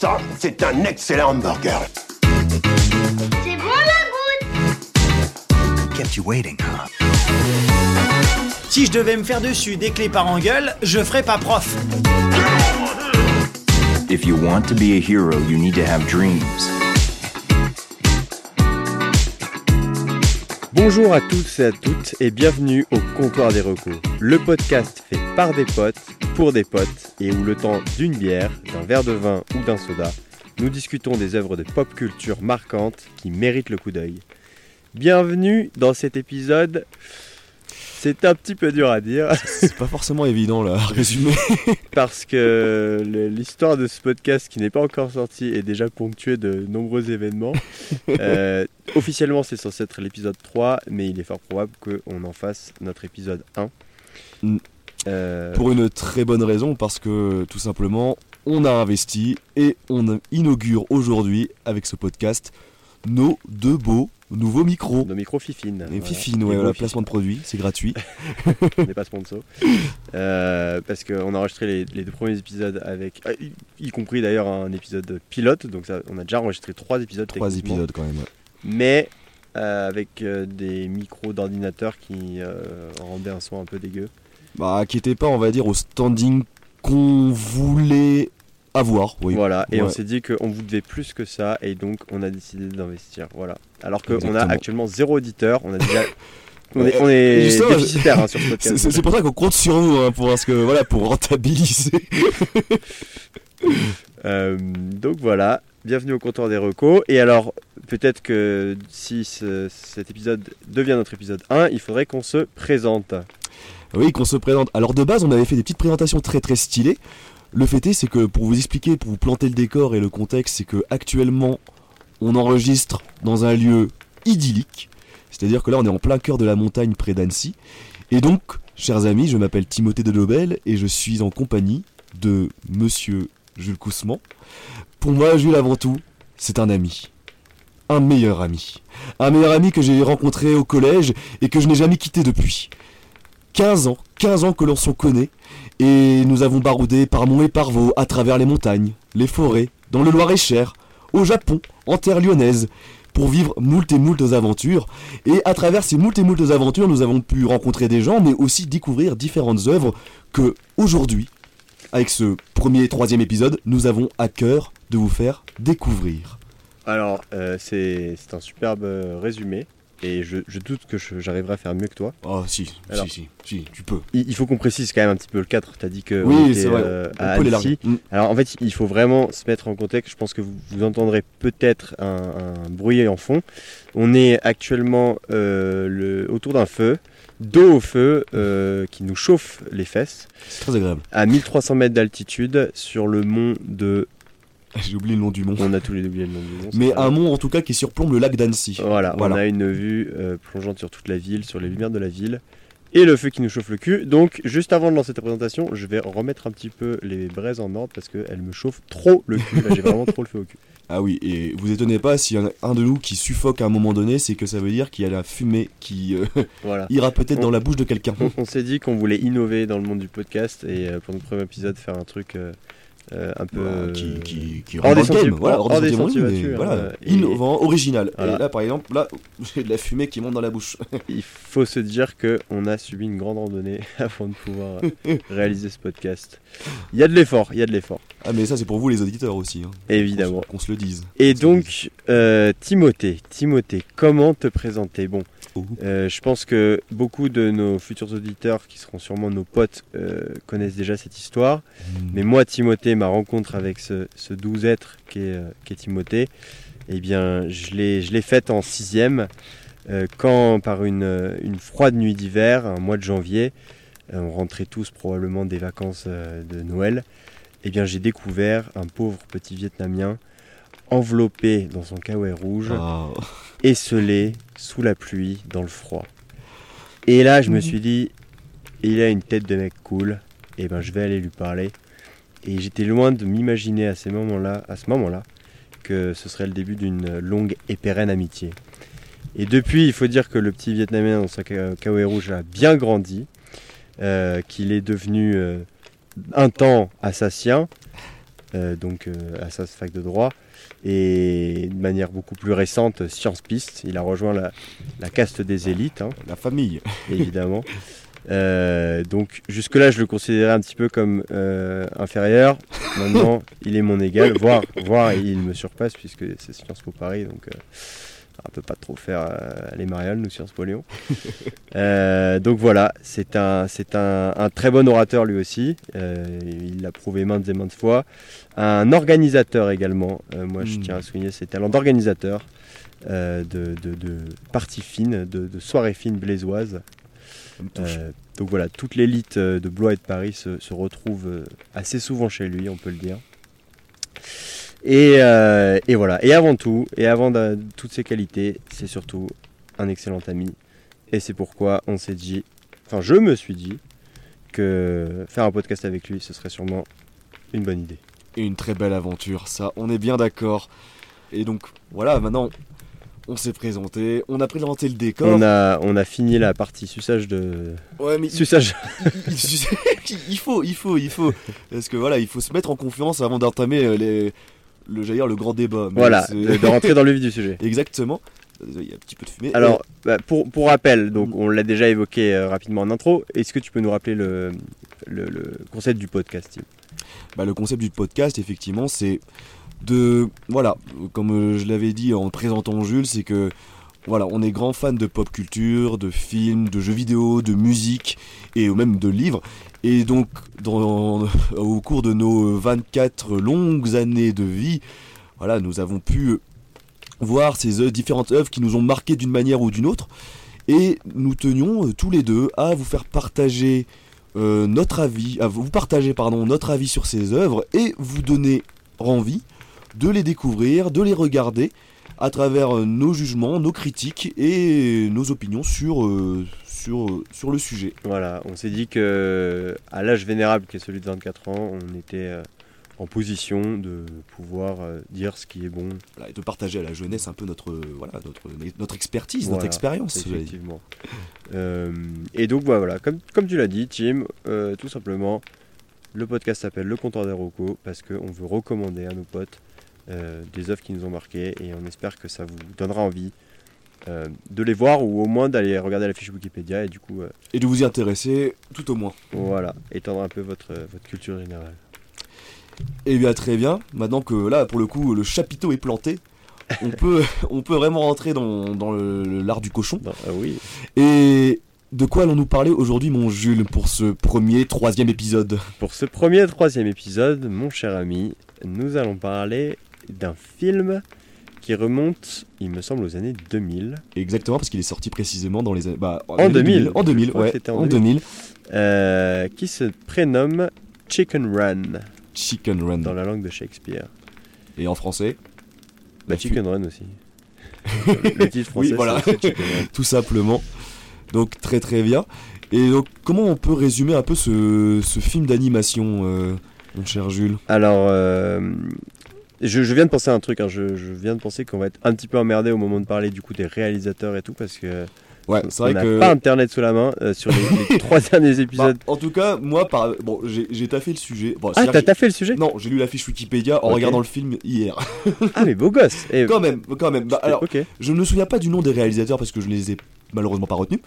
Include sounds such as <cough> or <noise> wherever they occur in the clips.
Ça, c'est un excellent hamburger. C'est bon la goutte Kept you waiting, huh? Si je devais me faire dessus des clés par engueule, je ferais pas prof. If you want to be a hero, you need to have dreams. Bonjour à tous et à toutes et bienvenue au Comptoir des Recos, le podcast fait par des potes, pour des potes et où le temps d'une bière, d'un verre de vin ou d'un soda, nous discutons des œuvres de pop culture marquantes qui méritent le coup d'œil. Bienvenue dans cet épisode. C'est un petit peu dur à dire C'est pas forcément évident là à résumer. <laughs> parce que l'histoire de ce podcast qui n'est pas encore sorti est déjà ponctuée de nombreux événements. <laughs> Euh, officiellement, c'est censé être l'épisode 3, mais il est fort probable qu'on en fasse notre épisode 1. Mm. Euh, Pour une très bonne raison, parce que tout simplement, on a investi et on inaugure aujourd'hui avec ce podcast nos deux beaux nouveaux micros. nos micros fifines. Les voilà. fifines, Les ouais, voilà, placement de produit, c'est gratuit. <laughs> On n'est pas sponsor. Euh, parce qu'on a enregistré les, les deux premiers épisodes avec. ah, y, y compris d'ailleurs un épisode pilote. Donc ça, on a déjà enregistré trois épisodes. Trois épisodes quand même. ouais. mais euh, avec euh, des micros d'ordinateur qui euh, rendaient un son un peu dégueu. Bah, qui était pas, on va dire, au standing qu'on voulait avoir. Oui. Voilà, et on s'est dit qu'on vous devait plus que ça, et donc on a décidé d'investir. Voilà. Alors qu'on a actuellement zéro auditeur, on a déjà. <laughs> On est, on est justement, déficitaire hein, <laughs> sur ce podcast. C'est c'est pour ça qu'on compte sur nous hein, pour, parce que, voilà, pour rentabiliser. <laughs> Euh, donc voilà, bienvenue au comptoir des recos. Et alors, peut-être que si ce- cet épisode devient notre épisode 1, il faudrait qu'on se présente. Oui, qu'on se présente. Alors de base, on avait fait des petites présentations très très stylées. Le fait est, c'est que pour vous expliquer, pour vous planter le décor et le contexte, c'est que actuellement, on enregistre dans un lieu idyllique. C'est-à-dire que là, on est en plein cœur de la montagne près d'Annecy. Et donc, chers amis, je m'appelle Timothée de Lobel et je suis en compagnie de Monsieur Jules Coussement. Pour moi, Jules, avant tout, c'est un ami. Un meilleur ami. Un meilleur ami que j'ai rencontré au collège et que je n'ai jamais quitté depuis. 15 ans, 15 ans que l'on s'en connaît, et nous avons baroudé par monts et par vaux à travers les montagnes, les forêts, dans le Loir-et-Cher, au Japon, en terre lyonnaise, pour vivre moult et moult aventures. Et à travers ces moult et moult aventures, nous avons pu rencontrer des gens, mais aussi découvrir différentes œuvres que, aujourd'hui, avec ce premier et troisième épisode, nous avons à cœur de vous faire découvrir. Alors, euh, c'est c'est un superbe euh, résumé. Et je, je doute que j'arriverai à faire mieux que toi. Oh si, Alors. si, si, si, tu peux. Il, il faut qu'on précise quand même un petit peu le cadre. Tu as dit que Oui, c'est vrai, euh, on à peut Annecy. Mm. Alors en fait, il faut vraiment se mettre en contexte. Je pense que vous, vous entendrez peut-être un, un bruit en fond. On est actuellement euh, le- autour d'un feu, d'eau au feu, euh, qui nous chauffe les fesses, C'est très agréable. à 1300 mètres d'altitude, sur le mont de... <laughs> J'ai oublié le nom du mont. On a tous les deux oublié le nom du mont. Mais un mont en tout cas qui surplombe le lac d'Annecy. Voilà, Voilà. on a une vue euh, plongeante sur toute la ville, sur les lumières de la ville. Et le feu qui nous chauffe le cul. Donc, juste avant de lancer ta présentation, je vais remettre un petit peu les braises en ordre parce qu'elles me chauffent trop le cul. Là, j'ai vraiment trop le feu au cul. <laughs> Ah oui, et vous étonnez pas s'il y en a un de nous qui suffoque à un moment donné, c'est que ça veut dire qu'il y a la fumée qui euh, <laughs> Voilà. ira peut-être dans la bouche de quelqu'un. On, on s'est dit qu'on voulait innover dans le monde du podcast et euh, pour notre premier épisode, faire un truc euh, euh, un peu. Voilà, qui, qui, qui le game, voilà, hors des battus, voilà, et- innovant, original. Voilà. Et là, par exemple, là, <laughs> j'ai de la fumée qui monte dans la bouche. <laughs> Il faut se dire que on a subi une grande randonnée <laughs> avant de pouvoir euh, réaliser ce podcast. Il y a de l'effort, il y a de l'effort, Ah, mais ça, c'est pour vous, les auditeurs aussi. hein. évidemment. Qu'on se- le dise. Et donc, euh, Timothée, Timothée, comment te présenter? Bon, Oh. euh, je pense que beaucoup de nos futurs auditeurs, qui seront sûrement nos potes, euh, connaissent déjà cette histoire. Mais moi, Timothée, ma rencontre avec ce, ce doux être qu'est euh, qu'est Timothée, eh bien, je l'ai je l'ai faite en sixième, euh, quand par une, une froide nuit d'hiver, un mois de janvier, euh, on rentrait tous probablement des vacances euh, de Noël, eh bien, j'ai découvert un pauvre petit Vietnamien enveloppé dans son kawaii rouge, Ah, esselé sous la pluie, dans le froid. Et là, je me suis dit, il a une tête de mec cool, et ben je vais aller lui parler. Et j'étais loin de m'imaginer à ces moments-là, à ce moment-là, que ce serait le début d'une longue et pérenne amitié. Et depuis, il faut dire que le petit Vietnamien dans sa rouge a bien grandi, euh, qu'il est devenu euh, un temps assassin, euh, donc sa fac de droit. Et de manière beaucoup plus récente, Sciences Piste. Il a rejoint la, la caste des élites, hein, La famille. évidemment. <laughs> Euh, donc jusque-là, je le considérais un petit peu comme euh, inférieur. Maintenant, <laughs> il est mon égal, voire, voire il me surpasse puisque c'est Sciences Po Paris, donc euh, on peut pas trop faire euh, les mariales, nous Sciences Po Lyon. <laughs> Donc voilà, c'est un, c'est un, un très bon orateur lui aussi. Il l'a prouvé maintes et maintes fois. Un organisateur également. Moi, je Mm. tiens à souligner ses talents d'organisateur. euh, de, de, de parties fines, de, de soirées fines blésoises. Euh, donc voilà, toute l'élite euh, de Blois et de Paris se, se retrouve euh, assez souvent chez lui, on peut le dire. Et, euh, et voilà, et avant tout, et avant de- toutes ces qualités, c'est surtout un excellent ami. Et c'est pourquoi on s'est dit, enfin je me suis dit, que faire un podcast avec lui, ce serait sûrement une bonne idée. Et une très belle aventure, ça, on est bien d'accord. Et donc, voilà, maintenant, on s'est présenté, on a présenté le décor. On a, on a fini la partie suçage de... Ouais, mais Suçage il, il faut, il faut, il faut. Parce que voilà, il faut se mettre en confiance avant d'entamer euh, les, le, dire, le grand débat. mais Voilà, de, rentrer dans le vif du sujet. <laughs> Exactement. Il y a un petit peu de fumée. Alors, bah, pour, pour rappel, donc Mm. on l'a déjà évoqué euh, rapidement en intro, est-ce que tu peux nous rappeler le, le, le concept du podcast Tim Bah, le concept du podcast, effectivement, c'est de. Voilà, comme euh, je l'avais dit en présentant Jules, c'est que. Voilà, on est grand fan de pop culture, de films, de jeux vidéo, de musique et même de livres. Et donc, dans, au cours de nos 24 longues années de vie, voilà, nous avons pu voir ces différentes œuvres qui nous ont marqué d'une manière ou d'une autre. Et nous tenions euh, tous les deux à vous faire partager euh, notre avis, à vous partager pardon notre avis sur ces œuvres et vous donner envie de les découvrir, de les regarder à travers euh, nos jugements, nos critiques et nos opinions sur euh, sur euh, sur le sujet. Voilà, on s'est dit que à l'âge vénérable qui est celui de 24 ans, on était en position de pouvoir dire ce qui est bon. Voilà, et de partager à la jeunesse un peu notre voilà notre notre expertise, notre expérience. Effectivement. Euh, et donc bah, voilà, comme, comme tu l'as dit, Tim, euh, tout simplement, le podcast s'appelle Le Comptoir des Rocos parce qu'on veut recommander à nos potes euh, des œuvres qui nous ont marqués et on espère que ça vous donnera envie euh, de les voir ou au moins d'aller regarder la fiche Wikipédia et du coup, euh, Et de vous y intéresser tout au moins. voilà, étendre un peu votre, votre culture générale. Et bien très bien, maintenant que là pour le coup le chapiteau est planté, on peut <laughs> on peut vraiment rentrer dans, dans l'art du cochon. Non, oui, Et de quoi allons-nous parler aujourd'hui, mon Jules, pour ce premier, troisième épisode? Pour ce premier troisième épisode, mon cher ami, nous allons parler d'un film qui remonte, il me semble, aux années 2000. Exactement, parce qu'il est sorti précisément dans les années. Bah, En années 2000. En 2000, Je crois que ouais. en En 2000. euh, qui se prénomme Chicken Run Chicken Run. dans la langue de Shakespeare. Et en français Bah, Chicken Run aussi. <laughs> Le titre français, Oui, voilà. c'est Chicken Run. <laughs> Tout simplement. Donc très très bien. Et donc comment on peut résumer un peu ce, ce film d'animation, euh, mon cher Jules? Alors, euh, je, je viens de penser à un truc. hein. Je, je viens de penser qu'on va être un petit peu emmerdé au moment de parler du coup des réalisateurs et tout parce que Ouais, c'est on vrai n'a que. pas internet sous la main euh, sur les, les <laughs> trois derniers Bah, épisodes. en tout cas, moi, par... bon, j'ai taffé le sujet. Bon, ah, t'as fait le sujet? Non, j'ai lu la fiche Wikipédia en regardant le film hier. <laughs> Ah, mais beau gosse. Et- quand même, quand même. Bah, alors. Je ne me souviens pas du nom des réalisateurs parce que je ne les ai malheureusement pas retenus.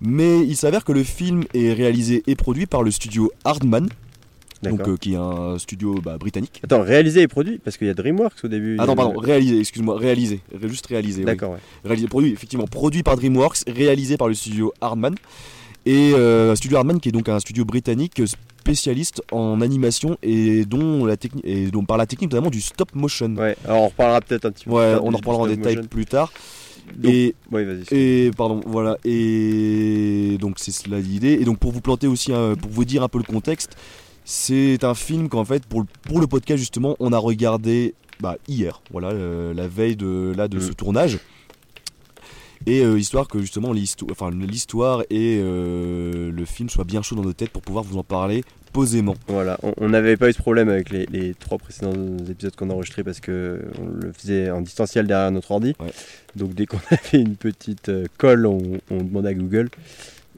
Mais il s'avère que le film est réalisé et produit par le studio Hardman, donc, euh, qui est un studio bah, britannique. Attends, réalisé et produit Parce qu'il y a DreamWorks au début. Ah non, il y a- pardon, réalisé, excuse-moi, réalisé, Ré- juste réalisé. oui. D'accord, ouais. Réalisé, produit, effectivement, produit par DreamWorks, réalisé par le studio Hardman. Et euh, studio Hardman qui est donc un studio britannique spécialiste en animation et dont la technique et dont par la technique notamment du stop motion. Ouais, alors on reparlera peut-être un petit peu. Ouais, on en reparlera en détail plus tard. Donc- Et Ouais, vas-y. Et pardon, voilà. Et donc c'est cela l'idée. Et donc pour vous planter aussi, pour vous dire un peu le contexte, c'est un film qu'en fait pour le, pour le podcast justement, on a regardé bah, hier, voilà, euh, la veille de là de ce Mm. tournage. Et euh, histoire que justement l'histoire, enfin et euh, le film soient bien chauds dans nos têtes pour pouvoir vous en parler posément. Voilà, on- n'avait pas eu ce problème avec les, les trois précédents épisodes qu'on a enregistrés parce que on le faisait en distanciel derrière notre ordi. Ouais. Donc dès qu'on <laughs> avait une petite colle, on, on demandait à Google.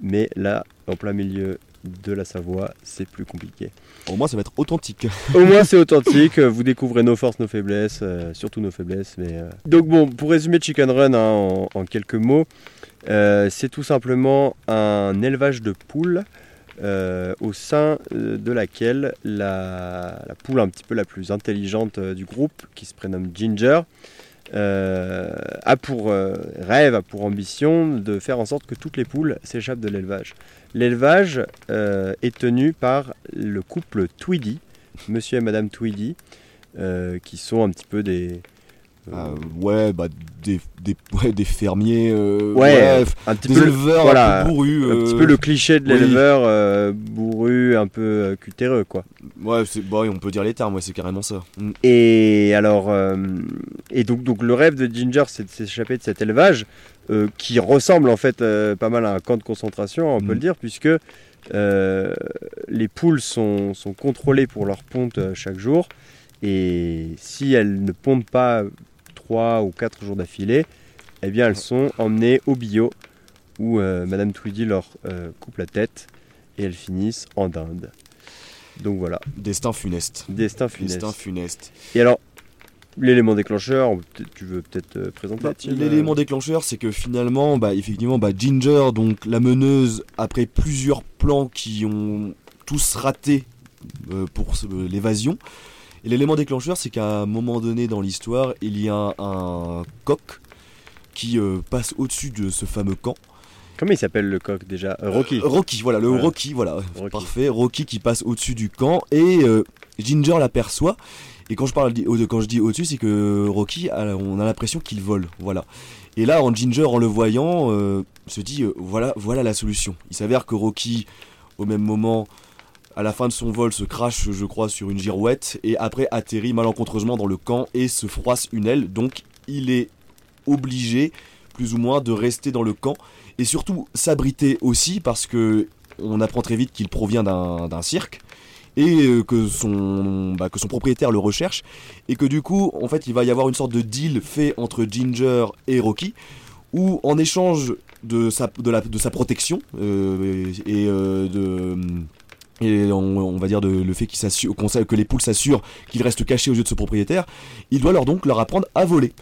Mais là, en plein milieu de la Savoie, c'est plus compliqué. Au moins, ça va être authentique. Au moins c'est authentique, vous découvrez nos forces, nos faiblesses, euh, surtout nos faiblesses. Mais, euh. Donc bon, pour résumer Chicken Run hein, en, en quelques mots, euh, c'est tout simplement un élevage de poules euh, au sein euh, de laquelle la, la poule un petit peu la plus intelligente euh, du groupe, qui se prénomme Ginger, euh, a pour euh, rêve, a pour ambition de faire en sorte que toutes les poules s'échappent de l'élevage. L'élevage euh, est tenu par le couple Tweedy, monsieur et madame Tweedy, qui sont un petit peu des... euh, ouais, bah, des, des, ouais, des fermiers. euh, Ouais, un petit des peu le- éleveurs voilà, un peu bourrus. un petit euh, peu le cliché de l'éleveur bourru, un peu cutéreux, quoi. Ouais, bah, on peut dire les termes, ouais, c'est carrément ça. Mm. Et alors, et donc, donc le rêve de Ginger, c'est de s'échapper de cet élevage qui ressemble en fait pas mal à un camp de concentration, on peut Mm. le dire, puisque les poules sont, sont contrôlées pour leur ponte chaque jour, et si elles ne pondent pas trois ou quatre jours d'affilée, eh bien elles sont emmenées au bio, où euh, Madame Tweedy leur euh, coupe la tête, et elles finissent en dinde. Donc voilà, Destin funeste. destin funeste. Destin funeste. Et alors, l'élément déclencheur, tu veux peut-être euh, présenter Bah, L'élément déclencheur, c'est que finalement, bah, effectivement, bah, Ginger, donc la meneuse, après plusieurs plans qui ont tous raté euh, pour l'évasion, et l'élément déclencheur, c'est qu'à un moment donné dans l'histoire, il y a un, coq qui euh, passe au-dessus de ce fameux camp. Comment il s'appelle le coq déjà? Euh, Rocky. Euh, Rocky, voilà, le Voilà. Rocky, voilà, Rocky. parfait. Rocky qui passe au-dessus du camp et Ginger l'aperçoit. Et quand je parle quand je dis au-dessus, c'est que Rocky, on a l'impression qu'il vole, voilà. Et là, en Ginger, en le voyant, se dit voilà, voilà la solution. Il s'avère que Rocky, au même moment, à la fin de son vol, se crache, je crois, sur une girouette. Et après atterrit malencontreusement dans le camp et se froisse une aile. Donc, il est obligé, plus ou moins, de rester dans le camp. Et surtout s'abriter aussi parce que on apprend très vite qu'il provient d'un cirque. Et euh, que son, bah, que son propriétaire le recherche. Et que du coup en fait il va y avoir une sorte de deal fait entre Ginger et Rocky où en échange de sa protection euh, et euh, de et on, on va dire de, le fait qu'il que les poules s'assurent qu'il reste caché aux yeux de ce propriétaire, il doit leur donc leur apprendre à voler.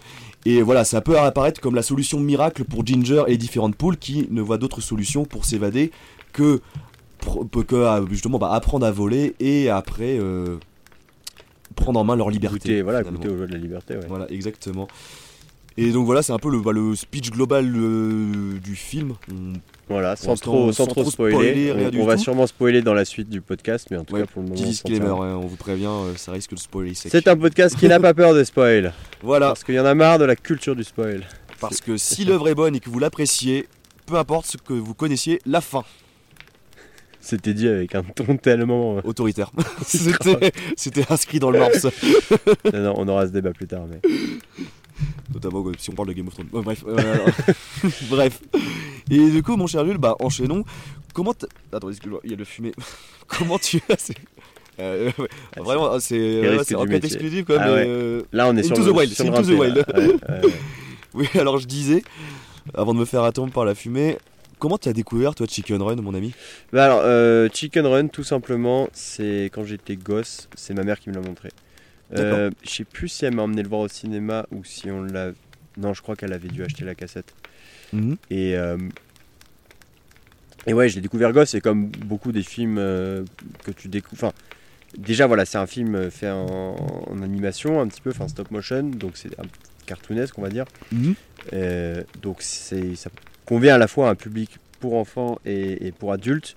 Et voilà, ça peut apparaître comme la solution miracle pour Ginger et les différentes poules qui ne voient d'autre solution pour s'évader que, à, justement bah, apprendre à voler et après euh, prendre en main leur liberté. Goûter, voilà, goûter au jeu de la liberté. Ouais. Voilà, exactement. Et donc voilà, c'est un peu le, bah, le speech global euh, du film. On- Voilà, sans trop, sans sans trop trop spoiler. spoiler, rien on du on va tout. sûrement spoiler dans la suite du podcast, mais en tout Ouais, cas pour le moment. Petit on disclaimer, tient. ouais, on vous prévient, euh, ça risque de spoiler. C'est un podcast qui n'a pas peur de spoil. <laughs> Voilà, Parce qu'il y en a marre de la culture du spoil. parce que <laughs> si l'œuvre est bonne et que vous l'appréciez, peu importe ce que vous connaissiez, la fin, C'était dit avec un ton tellement. euh, autoritaire. <laughs> C'était inscrit dans le ça. non, non, on aura ce débat plus tard. Mais... Notamment euh, si on parle de Game of Thrones. Ouais, bref. euh, <laughs> bref. Et du coup, mon cher Jules, bah enchaînons. Comment Attends, excuse-moi, il y a le fumée. <laughs> Comment tu as Euh, ouais, Vraiment, ah, c'est enquête métier. exclusive quand même. Ah ouais. euh, Là, on est Into sur the le, Wild, sur Into the Wild. <laughs> Oui, alors je disais, avant de me faire attendre par la fumée, comment tu as découvert toi Chicken Run, mon ami? Bah alors, euh, Chicken Run, tout simplement, c'est quand j'étais gosse, c'est ma mère qui me l'a montré. Euh, je sais plus si elle m'a emmené le voir au cinéma ou si on l'a. Non, je crois qu'elle avait dû acheter la cassette. Et, euh, et ouais, je l'ai découvert gosse, et comme beaucoup des films euh, que tu découvres. Enfin, déjà, voilà, c'est un film fait en, en animation, un petit peu, enfin stop motion, donc c'est un cartoonesque, on va dire. Mhm. Euh, donc ça convient à la fois à un public pour enfants et, et pour adultes.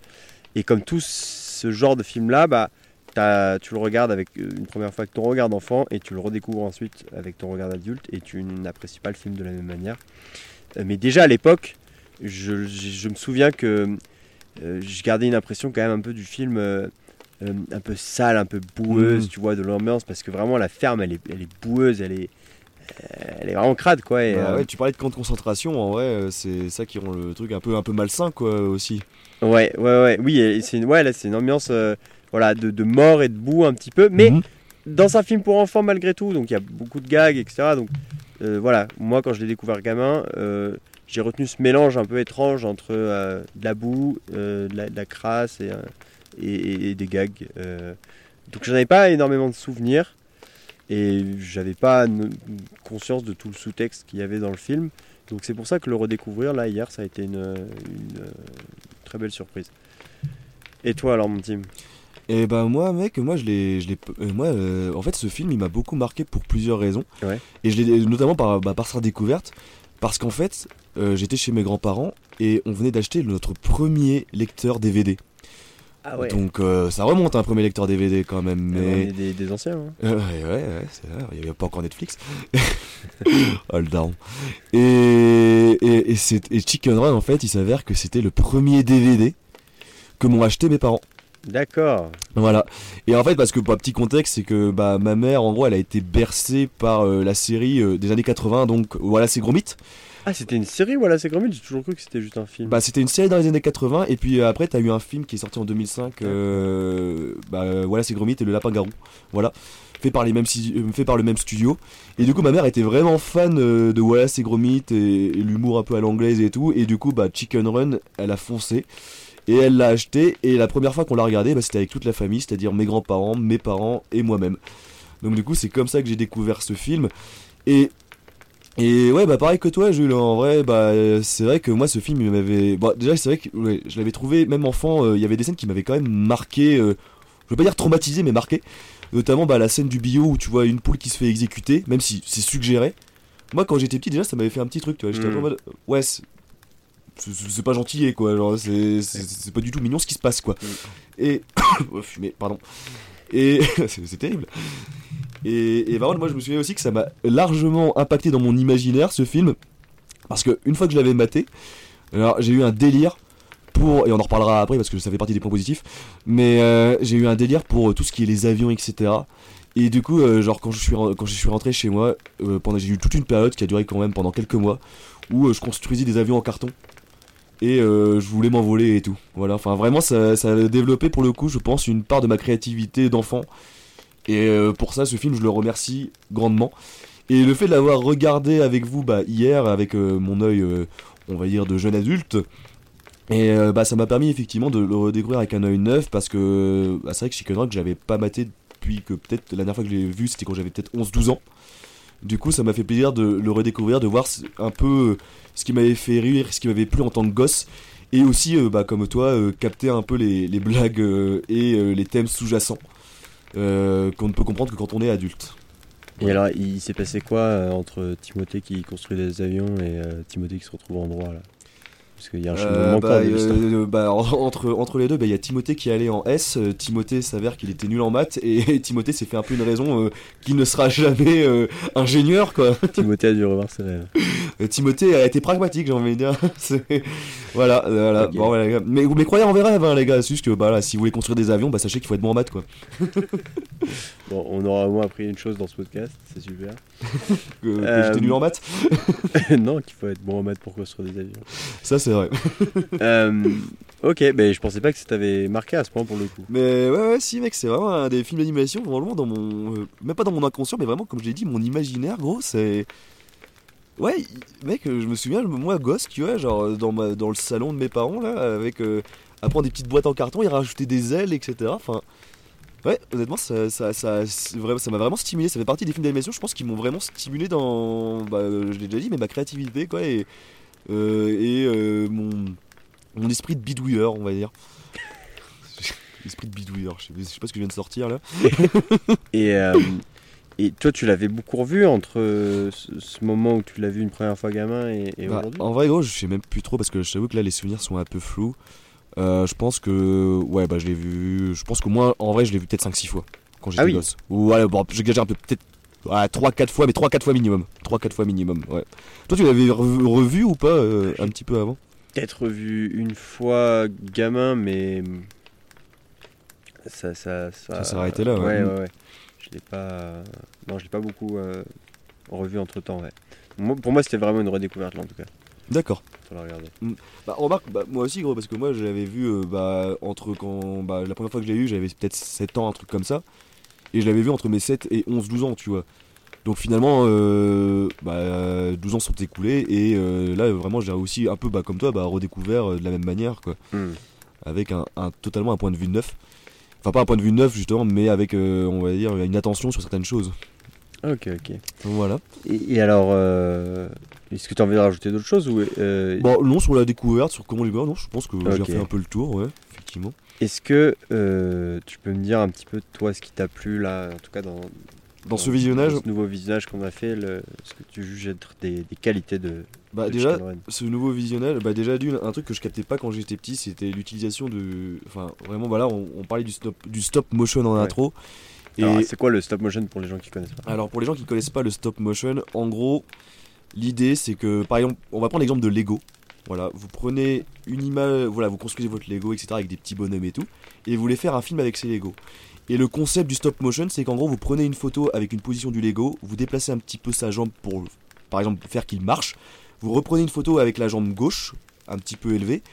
Et comme tout ce genre de film-là, bah, tu le regardes avec euh, une première fois avec ton regard d'enfant et tu le redécouvres ensuite avec ton regard d'adulte et tu n'apprécies pas le film de la même manière. Euh, mais déjà à l'époque, je, je- je me souviens que euh, je gardais une impression quand même un peu du film euh, euh, un peu sale, un peu boueuse, Mhm. tu vois, de l'ambiance, parce que vraiment la ferme, elle est, elle est boueuse, elle est, elle est vraiment crade, quoi. Et, Bah ouais, tu parlais de camp de concentration, en vrai, c'est ça qui rend le truc un peu, un peu malsain, quoi, aussi. Ouais, ouais, ouais, oui, et c'est une, ouais, là, c'est une ambiance voilà, de, de mort et de boue un petit peu, mais Mhm. dans un film pour enfants malgré tout, donc il y a beaucoup de gags, etc. Donc euh, voilà, moi quand je l'ai découvert gamin, euh, j'ai retenu ce mélange un peu étrange entre euh, de la boue, de, la, de la crasse et, et- et des gags. donc j'en avais pas énormément de souvenirs et j'avais pas conscience de tout le sous-texte qu'il y avait dans le film. Donc c'est pour ça que le redécouvrir là hier, ça a été une, une, très belle surprise. Et toi alors mon team? Et bah moi mec, moi je l'ai, je l'ai, euh, moi euh, en fait ce film il m'a beaucoup marqué pour plusieurs raisons. Ouais. Et je l'ai notamment par, bah, par sa découverte, parce qu'en fait euh, j'étais chez mes grands-parents et on venait d'acheter notre premier lecteur DVD. Ah Donc euh, ça remonte un premier lecteur DVD quand même, On mais des, des anciens. hein. Euh, ouais, ouais, ouais, c'est vrai, il n'y avait pas encore Netflix. oh le daron. Et, et, et, c'est- et Chicken Run, en fait, il s'avère que c'était le premier DVD que m'ont acheté mes parents. D'accord. Voilà. Et en fait, parce que, pour un petit contexte, c'est que bah, ma mère, en gros, elle a été bercée par euh, la série euh, des années 80, donc voilà, c'est Gros Mythe. Ah c'était une série voilà c'est Gromit, j'ai toujours cru que c'était juste un film. Bah, c'était une série dans les années 80, et puis euh, après, t'as eu un film qui est sorti en 2005, euh, bah, voilà, c'est Gros Mythe et le Lapin Garou. Voilà. Fait par, les mêmes, fait par le même studio. Et du coup, ma mère était vraiment fan euh, de voilà, c'est Gros Mythe et, et l'humour un peu à l'anglaise et tout. Et du coup, bah, Chicken Run, elle a foncé. Et elle l'a acheté. Et la première fois qu'on l'a regardé, bah, c'était avec toute la famille, c'est-à-dire mes grands-parents, mes parents et moi-même. Donc, du coup, c'est comme ça que j'ai découvert ce film. Et et ouais, bah pareil que toi, Jules, en vrai, bah c'est vrai que moi ce film, il m'avait. Bah, déjà, c'est vrai que ouais, je l'avais trouvé, même enfant, euh, il y avait des scènes qui m'avaient quand même marqué, euh, je veux pas dire traumatisé, mais marqué. Notamment bah, la scène du bio où tu vois une poule qui se fait exécuter, même si c'est suggéré. Moi, quand j'étais petit, déjà, ça m'avait fait un petit truc, tu vois. J'étais un peu en Mm. mode, ouais, c'est pas gentil, quoi. Genre, c'est pas du tout mignon ce qui se passe, quoi. Et. <coughs> oh, fumé, pardon. Et. <laughs> c'est terrible. Et, et contre, moi, je me souviens aussi que ça m'a largement impacté dans mon imaginaire, ce film. Parce que une fois que je l'avais maté, alors j'ai eu un délire pour. Et on en reparlera après parce que ça fait partie des points positifs. Mais euh, j'ai eu un délire pour euh, tout ce qui est les avions, etc. Et du coup, euh, genre, quand je suis, quand je suis rentré chez moi, euh, pendant j'ai eu toute une période qui a duré quand même pendant quelques mois où je construisais des avions en carton. Et euh, je voulais m'envoler et tout. Voilà, enfin vraiment, ça, ça a développé pour le coup, je pense, une part de ma créativité d'enfant. Et euh, pour ça, ce film, je le remercie grandement. Et le fait de l'avoir regardé avec vous bah, hier, avec euh, mon œil, on va dire, de jeune adulte, et bah, ça m'a permis effectivement de le redécouvrir avec un œil neuf parce que bah, c'est vrai que Chicken Rock, j'avais pas maté depuis que peut-être la dernière fois que je l'ai vu, c'était quand j'avais peut-être 11-12 ans. Du coup, ça m'a fait plaisir de le redécouvrir, de voir un peu euh, ce qui m'avait fait rire, ce qui m'avait plu en tant que gosse. Et aussi, euh, bah, comme toi, euh, capter un peu les, blagues et les thèmes sous-jacents qu'on ne peut comprendre que quand on est adulte. Et alors il s'est passé quoi entre Timothée qui construit des avions et Timothée qui se retrouve en droit là? Parce qu'il y a un Euh, manquant bah, l'histoire. euh, bah, en- entre, entre les deux, bah, il y a Timothée qui allait en S. euh, Timothée s'avère qu'il était nul en maths et Timothée s'est fait un peu une raison euh, qu'il ne sera jamais euh, ingénieur. Quoi. <laughs> Timothée a dû revoir ses rêves. Euh, Timothée a été pragmatique, j'ai envie de dire. <laughs> Voilà, euh, voilà. Bon, les gars. Mais, mais croyez en vos rêves, hein, les gars. C'est juste que bah, là, si vous voulez construire des avions, bah, sachez qu'il faut être bon en maths. Quoi. <laughs> Bon, on aura au moins appris une chose dans ce podcast, c'est super. Que, que Euh, j'étais nul en maths. non, qu'il faut être bon en maths pour construire des avions. Ça, c'est vrai. <laughs> Euh, ok, ben je pensais pas que ça t'avait marqué à ce point pour le coup. Mais ouais, ouais, si, mec, c'est vraiment un des films d'animation, vraiment dans mon. euh, même pas dans mon inconscient, mais vraiment, comme je l'ai dit, mon imaginaire, gros, c'est. Ouais, il- mec, je me souviens, moi, gosse, tu vois, genre, dans, ma, dans le salon de mes parents, là, avec. euh, à prendre des petites boîtes en carton, ils rajoutaient des ailes, etc. Enfin. Ouais, honnêtement, ça ça, ça, c'est vraiment- ça m'a vraiment stimulé. Ça fait partie des films d'animation, je pense, qui m'ont vraiment stimulé dans. Bah, euh, je l'ai déjà dit, mais ma créativité, quoi, et. Euh, et euh, mon. Mon esprit de bidouilleur, on va dire. <laughs> Esprit de bidouilleur, je sais, je sais pas ce que je viens de sortir là. <laughs> Et, euh, et toi, tu l'avais beaucoup revu entre ce, ce moment où tu l'as vu une première fois gamin et, et Bah, aujourd'hui en vrai, gros, je sais même plus trop parce que je t'avoue que là les souvenirs sont un peu flous. Euh, je pense que. Ouais, bah je l'ai vu. Je pense que moi, en vrai, je l'ai vu peut-être 5-6 fois quand j'étais Ah oui. gosse. Ou ouais, bon, j'exagère un peu, peut-être. Ouais, 3-4 fois, mais 3-4 fois minimum. 3-4 fois minimum, ouais. Toi, tu l'avais revu, revu ou pas euh, un petit peu avant? Peut-être vu une fois gamin, mais ça, ça, ça, Ça s'est arrêté là, ouais. ouais, Mm. ouais, ouais. Je l'ai pas, non, je l'ai pas beaucoup euh, revu entre temps, ouais. Moi- pour moi, c'était vraiment une redécouverte là, en tout cas. D'accord. Pour la regarder. Bah, remarque, bah, moi aussi, gros, parce que moi, je l'avais vu euh, bah, entre quand. Bah, la première fois que je l'ai eu, j'avais peut-être 7 ans, un truc comme ça. Et je l'avais vu entre mes 7 et 11-12 ans, tu vois. Donc finalement, euh, bah, 12 ans sont écoulés et euh, là vraiment j'ai aussi un peu bah, comme toi bah, redécouvert euh, de la même manière quoi, Hmm. avec un, un- totalement un point de vue neuf. Enfin pas un point de vue neuf justement, mais avec on va dire une attention sur certaines choses. Ok, ok. Voilà. Et, et alors, est-ce que tu as envie de rajouter d'autres choses ou Bon non sur la découverte, sur comment les voir, non je pense que j'ai fait un peu le tour, ouais, effectivement. Est-ce que euh, tu peux me dire un petit peu toi ce qui t'a plu là, en tout cas dans, Dans ce visionnage, dans ce nouveau visionnage qu'on a fait, le, ce que tu juges être des, des qualités de, bah de déjà ce nouveau visionnage, bah déjà d'une, un truc que je captais pas quand j'étais petit, c'était l'utilisation de, enfin vraiment voilà, on, on parlait du stop, du stop motion en Ouais. intro. Et c'est quoi le stop motion pour les gens qui connaissent pas? Alors pour les gens qui connaissent pas le stop motion, en gros, l'idée c'est que par exemple, on va prendre l'exemple de Lego. Voilà, vous prenez une image, voilà, vous construisez votre Lego, etc. avec des petits bonhommes et tout, et vous voulez faire un film avec ces Lego. Et le concept du stop motion, c'est qu'en gros, vous prenez une photo avec une position du Lego, vous déplacez un petit peu sa jambe pour, par exemple, faire qu'il marche. Vous reprenez une photo avec la jambe gauche, un petit peu élevée.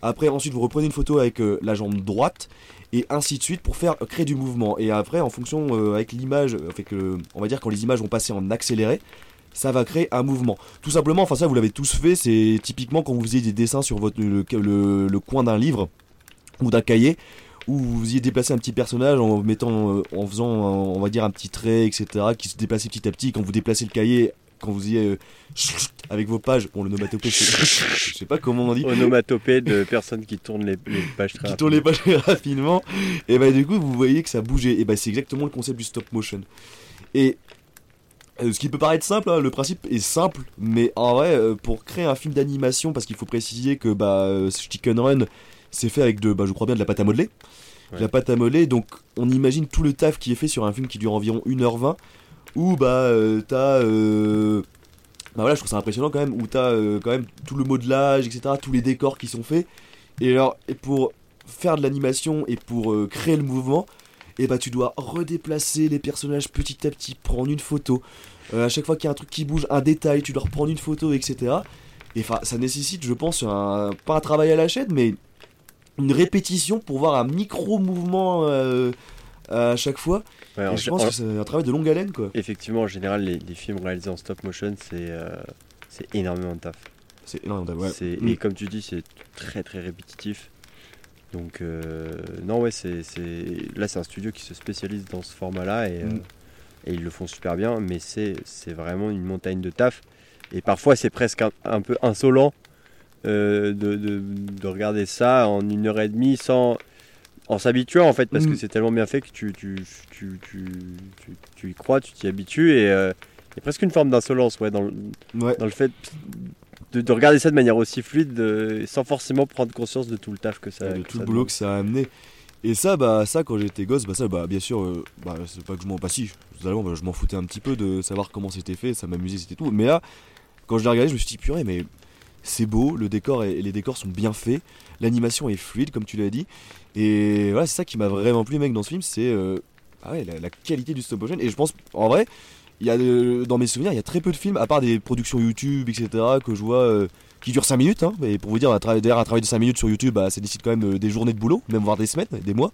Après, ensuite, vous reprenez une photo avec euh, la jambe droite, et ainsi de suite pour faire euh, créer du mouvement. Et après, en fonction euh, avec l'image, on va dire quand les images vont passer en accéléré, ça va créer un mouvement. Tout simplement, enfin ça vous l'avez tous fait, c'est typiquement quand vous faisiez des dessins sur votre, le, le- le coin d'un livre ou d'un cahier, où vous faisiez déplacer un petit personnage en mettant, euh, en faisant, on va dire un petit trait, etc., qui se déplaçait petit à petit. Quand vous déplacez le cahier, quand vous y euh, <laughs> avec vos pages, bon le nomatopée, c'est- je sais pas comment on dit, Onomatopée de personnes qui tournent les, les pages très qui tourne les pages <laughs> rapidement, et bah du coup vous voyez que ça bougeait, et bah c'est exactement le concept du stop motion. Et ce qui peut paraître simple, hein, le principe est simple, mais en vrai, euh, pour créer un film d'animation, parce qu'il faut préciser que bah, euh, Chicken Run, c'est fait avec de, bah, je crois bien, de la pâte à modeler. Ouais. la pâte à modeler, donc on imagine tout le taf qui est fait sur un film qui dure environ 1h20, où bah euh, t'as. euh, bah voilà, je trouve ça impressionnant quand même, où t'as euh, quand même tout le modelage, etc., tous les décors qui sont faits. Et alors, et pour faire de l'animation et pour euh, créer le mouvement, et bah tu dois redéplacer les personnages petit à petit, prendre une photo. Euh, à chaque fois qu'il y a un truc qui bouge, un détail, tu dois reprendre une photo, etc. Et enfin, ça nécessite, je pense, un, pas un travail à la chaîne, mais une répétition pour voir un micro mouvement euh, à chaque fois. Ouais, Et je pense en- que c'est un travail de longue haleine, quoi. Effectivement, en général, les, les films réalisés en stop motion, c'est euh, c'est énormément de taf. C'est ouais. C'est- Mm. Et comme tu dis, c'est très très répétitif. Donc, euh, non, ouais, c'est là, c'est un studio qui se spécialise dans ce format-là et, euh, Mm. et ils le font super bien, mais c'est vraiment une montagne de taf. Et parfois, c'est presque un, un peu insolent euh, de, de- de regarder ça en une heure et demie sans. En s'habituant en fait, parce Mm. que c'est tellement bien fait que tu, tu, tu, tu, y crois, tu t'y habitues et il y a presque une forme d'insolence ouais, dans, le- Ouais. dans le fait de, de regarder ça de manière aussi fluide euh, sans forcément prendre conscience de tout le taf que ça de que tout ça le boulot que ça a amené. Et ça, bah, ça, quand j'étais gosse, bah, ça, bah, bien sûr, euh, bah, c'est pas que je m'en, pas si, totalement, bah, je m'en foutais un petit peu de savoir comment c'était fait, ça m'amusait, c'était tout. Mais là, quand je l'ai regardé, je me suis dit, purée, mais c'est beau, le décor et les décors sont bien faits, l'animation est fluide, comme tu l'as dit. Et voilà, c'est ça qui m'a vraiment plu, mec, dans ce film, c'est euh, ah ouais, la, la qualité du stop motion. Et je pense, en vrai, y a dans mes souvenirs, il y a très peu de films, à part des productions YouTube, etc., que je vois. euh, qui durent 5 minutes, hein, et pour vous dire, derrière un travail de 5 minutes sur YouTube, bah, ça nécessite quand même euh, des journées de boulot, même voire des semaines, des mois.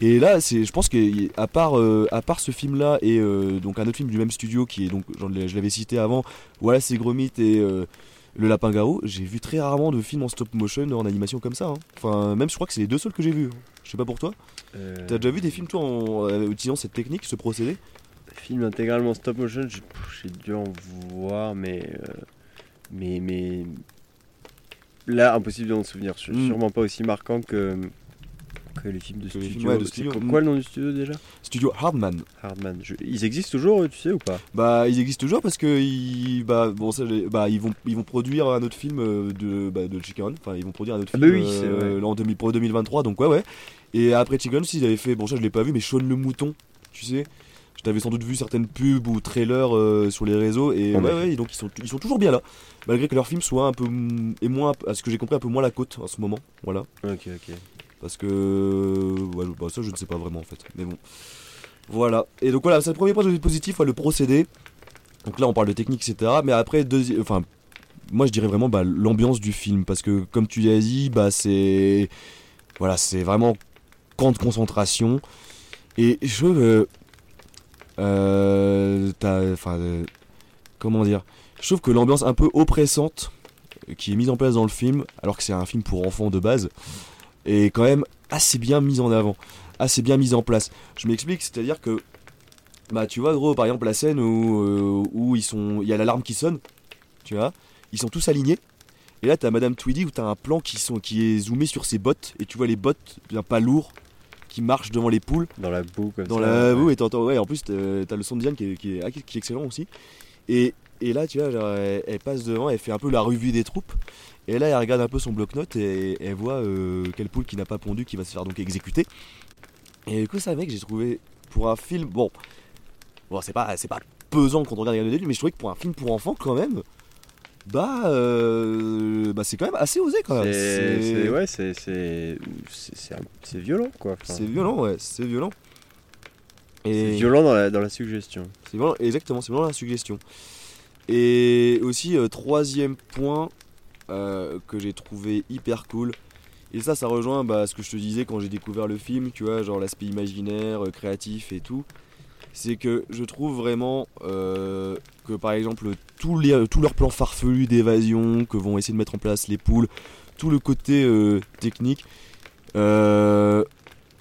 Et là, c'est, je pense qu'à part, euh, à part ce film-là et donc un autre film du même studio qui est donc, je l'avais cité avant, voilà, c'est Gromit et Le Lapin Garou, j'ai vu très rarement de films en stop motion en animation comme ça. hein. Enfin, même je crois que c'est les deux seuls que j'ai vus. Je sais pas pour toi. T'as déjà vu des films toi en utilisant cette technique, ce procédé? Film intégralement stop motion, j'ai dû en voir, mais, euh, mais, mais là, impossible de m'en souvenir. Sû- Mm. Sûrement pas aussi marquant que, que les films de studio. films, ouais, de C'est studio, quoi, mm. quoi le nom du studio déjà? Studio Hardman. Hardman. Je- Ils existent toujours, tu sais ou pas? Bah, ils existent toujours parce que ils, bah, bon, ça, bah, ils vont, ils vont produire un autre film euh, de, bah, de Chicken. Enfin, ils vont produire un autre Ah film bah oui, euh, vrai. là, en 2000 pour 2023. Donc ouais, ouais. Et après Chicken ils avaient fait, bon, ça je l'ai pas vu, mais Shaun le mouton, tu sais. Je t'avais sans doute vu certaines pubs ou trailers euh, sur les réseaux et En ouais, donc ils sont, ils sont toujours bien là, malgré que leur film soit un peu et moins, à ce que j'ai compris, un peu moins la côte en ce moment. Voilà. Ok, ok. Parce que. Ouais, bah, ça, je ne sais pas vraiment en fait. Mais bon. Voilà. Et donc voilà, c'est le premier point positif, ouais, le procédé. Donc là, on parle de technique, etc. Mais après, deuxi- enfin, moi je dirais vraiment bah, l'ambiance du film. Parce que, comme tu l'as dit, bah, c'est. Voilà, c'est vraiment camp de concentration. Et je. euh, Euh, enfin, euh, comment dire Je trouve que l'ambiance un peu oppressante euh, qui est mise en place dans le film, alors que c'est un film pour enfants de base, est quand même assez bien mise en avant, assez bien mise en place. Je m'explique, c'est-à-dire que, bah, tu vois, gros, par exemple, la scène où, euh, où il y a l'alarme qui sonne, tu vois, ils sont tous alignés. Et là, t'as Madame Tweedy où t'as un plan qui, sont, qui est zoomé sur ses bottes, et tu vois les bottes bien pas lourds qui marchent devant les poules Dans la boue comme dans ça. la ouais. boue et t'entends ouais en plus t'as le son de Diane qui est, qui est- ah, qui est excellent aussi et, et là tu vois genre, elle, elle passe devant elle fait un peu la revue des troupes et là elle regarde un peu son bloc-notes et elle voit euh, quelle poule qui n'a pas pondu qui va se faire donc exécuter et du coup ça mec j'ai trouvé pour un film bon bon c'est pas c'est pas pesant quand on regarde le début mais je trouvais que pour un film pour enfants quand même bah, euh, bah c'est quand même assez osé quand même C'est ouais, violent quoi. Enfin, c'est violent ouais c'est violent c'est violent dans la, dans la suggestion. C'est vraiment, exactement, c'est vraiment la suggestion. Et aussi, euh, troisième point euh, que j'ai trouvé hyper cool. Et ça, ça rejoint bah, ce que je te disais quand j'ai découvert le film, tu vois, genre l'aspect imaginaire, euh, créatif et tout. C'est que je trouve vraiment euh, que par exemple, tous, les, tous leurs plans farfelus d'évasion que vont essayer de mettre en place les poules, tout le côté euh, technique, euh,